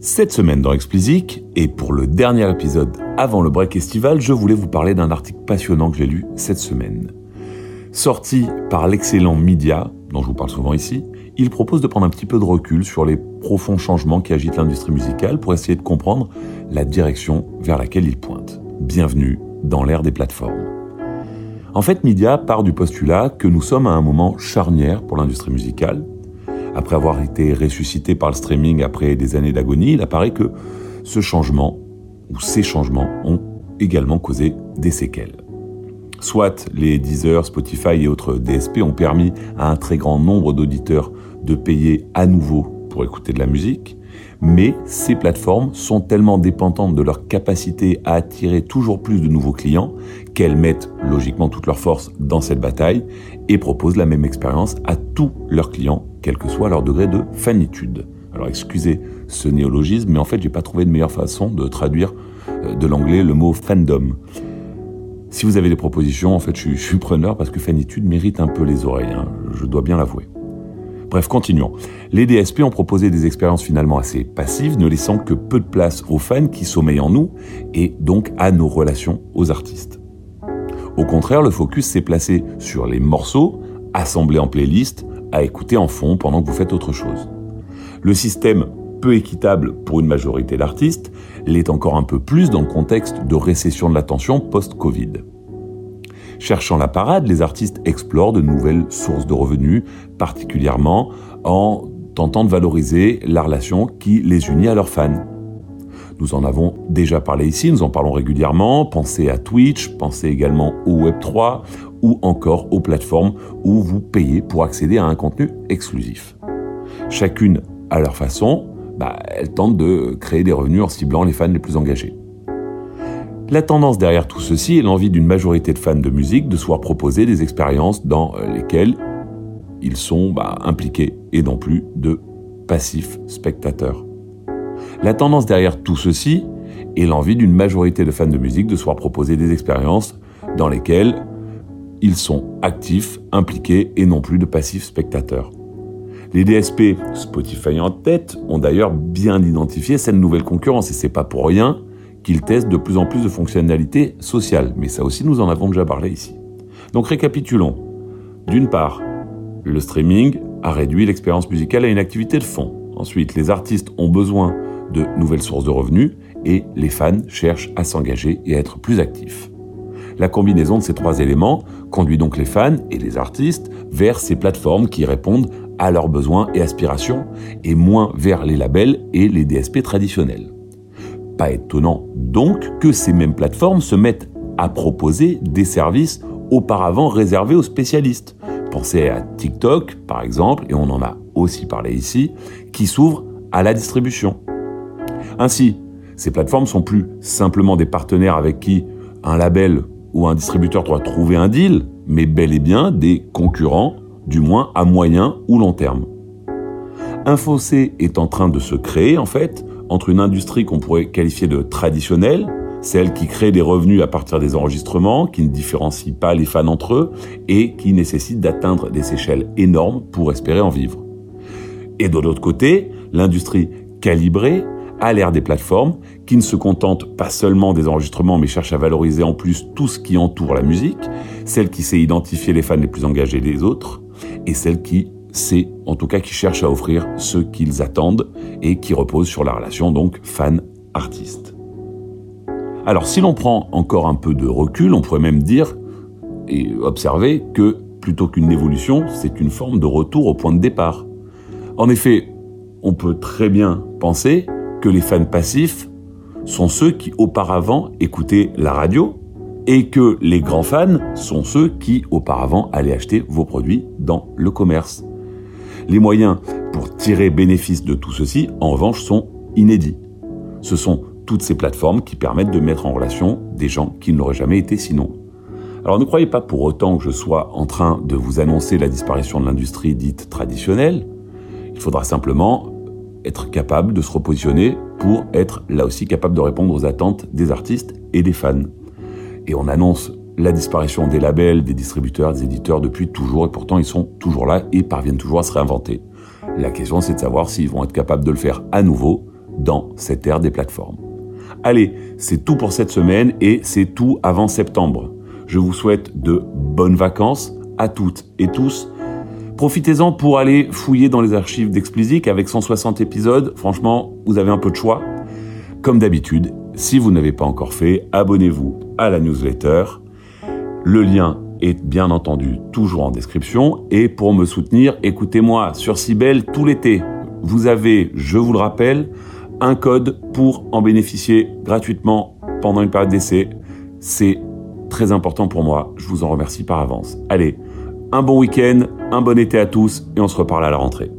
Cette semaine dans Explicit, et pour le dernier épisode avant le break estival, je voulais vous parler d'un article passionnant que j'ai lu cette semaine. Sorti par l'excellent Media, dont je vous parle souvent ici, il propose de prendre un petit peu de recul sur les profonds changements qui agitent l'industrie musicale pour essayer de comprendre la direction vers laquelle il pointe. Bienvenue dans l'ère des plateformes. En fait, Media part du postulat que nous sommes à un moment charnière pour l'industrie musicale, après avoir été ressuscité par le streaming après des années d'agonie, il apparaît que ce changement, ou ces changements, ont également causé des séquelles. Soit les Deezer, Spotify et autres DSP ont permis à un très grand nombre d'auditeurs de payer à nouveau pour écouter de la musique, mais ces plateformes sont tellement dépendantes de leur capacité à attirer toujours plus de nouveaux clients qu'elles mettent logiquement toute leur force dans cette bataille et proposent la même expérience à tous leurs clients, quel que soit leur degré de fanitude. Alors excusez ce néologisme, mais en fait j'ai pas trouvé de meilleure façon de traduire euh, de l'anglais le mot fandom. Si vous avez des propositions, en fait je suis, preneur parce que fanitude mérite un peu les oreilles, hein, je dois bien l'avouer. Bref, continuons. Les DSP ont proposé des expériences finalement assez passives, ne laissant que peu de place aux fans qui sommeillent en nous et donc à nos relations aux artistes. Au contraire, le focus s'est placé sur les morceaux, assemblés en playlist, à écouter en fond pendant que vous faites autre chose. Le système peu équitable pour une majorité d'artistes l'est encore un peu plus dans le contexte de récession de l'attention post-Covid. Cherchant la parade, les artistes explorent de nouvelles sources de revenus, particulièrement en tentant de valoriser la relation qui les unit à leurs fans. Nous en avons déjà parlé ici, nous en parlons régulièrement. Pensez à Twitch, pensez également au Web3 ou encore aux plateformes où vous payez pour accéder à un contenu exclusif. Chacune à leur façon, bah, elles tentent de créer des revenus en ciblant les fans les plus engagés. La tendance derrière tout ceci est l'envie d'une majorité de fans de musique de se voir proposer des expériences dans lesquelles ils sont bah, impliqués et non plus de passifs spectateurs. La tendance derrière tout ceci est l'envie d'une majorité de fans de musique de se voir proposer des expériences dans lesquelles ils sont actifs, impliqués et non plus de passifs spectateurs. Les DSP, Spotify en tête, ont d'ailleurs bien identifié cette nouvelle concurrence et c'est pas pour rien qu'ils testent de plus en plus de fonctionnalités sociales. Mais ça aussi, nous en avons déjà parlé ici. Donc récapitulons. D'une part, le streaming a réduit l'expérience musicale à une activité de fond. Ensuite, les artistes ont besoin de nouvelles sources de revenus et les fans cherchent à s'engager et à être plus actifs. La combinaison de ces trois éléments conduit donc les fans et les artistes vers ces plateformes qui répondent à leurs besoins et aspirations et moins vers les labels et les DSP traditionnels. Pas étonnant donc que ces mêmes plateformes se mettent à proposer des services auparavant réservés aux spécialistes. Pensez à TikTok par exemple, et on en a aussi parlé ici, qui s'ouvre à la distribution. Ainsi, ces plateformes sont plus simplement des partenaires avec qui un label ou un distributeur doit trouver un deal, mais bel et bien des concurrents, du moins à moyen ou long terme. Un fossé est en train de se créer, en fait, entre une industrie qu'on pourrait qualifier de traditionnelle, celle qui crée des revenus à partir des enregistrements, qui ne différencie pas les fans entre eux et qui nécessite d'atteindre des échelles énormes pour espérer en vivre. Et de l'autre côté, l'industrie calibrée à l'ère des plateformes, qui ne se contentent pas seulement des enregistrements, mais cherchent à valoriser en plus tout ce qui entoure la musique, celle qui sait identifier les fans les plus engagés des autres, et celle qui sait, en tout cas, qui cherche à offrir ce qu'ils attendent et qui repose sur la relation donc fan-artiste. Alors si l'on prend encore un peu de recul, on pourrait même dire et observer que plutôt qu'une évolution, c'est une forme de retour au point de départ. En effet, on peut très bien penser que les fans passifs sont ceux qui auparavant écoutaient la radio et que les grands fans sont ceux qui auparavant allaient acheter vos produits dans le commerce. Les moyens pour tirer bénéfice de tout ceci, en revanche, sont inédits. Ce sont toutes ces plateformes qui permettent de mettre en relation des gens qui ne l'auraient jamais été sinon. Alors ne croyez pas pour autant que je sois en train de vous annoncer la disparition de l'industrie dite traditionnelle. Il faudra simplement être capable de se repositionner pour être là aussi capable de répondre aux attentes des artistes et des fans. Et on annonce la disparition des labels, des distributeurs, des éditeurs depuis toujours, et pourtant ils sont toujours là et parviennent toujours à se réinventer. La question c'est de savoir s'ils vont être capables de le faire à nouveau dans cette ère des plateformes. Allez, c'est tout pour cette semaine et c'est tout avant septembre. Je vous souhaite de bonnes vacances à toutes et tous. Profitez-en pour aller fouiller dans les archives d'Explicit avec 160 épisodes. Franchement, vous avez un peu de choix. Comme d'habitude, si vous n'avez pas encore fait, abonnez-vous à la newsletter. Le lien est bien entendu toujours en description. Et pour me soutenir, écoutez-moi sur Cybelle tout l'été. Vous avez, je vous le rappelle, un code pour en bénéficier gratuitement pendant une période d'essai. C'est très important pour moi. Je vous en remercie par avance. Allez, un bon week-end, un bon été à tous et on se reparle à la rentrée.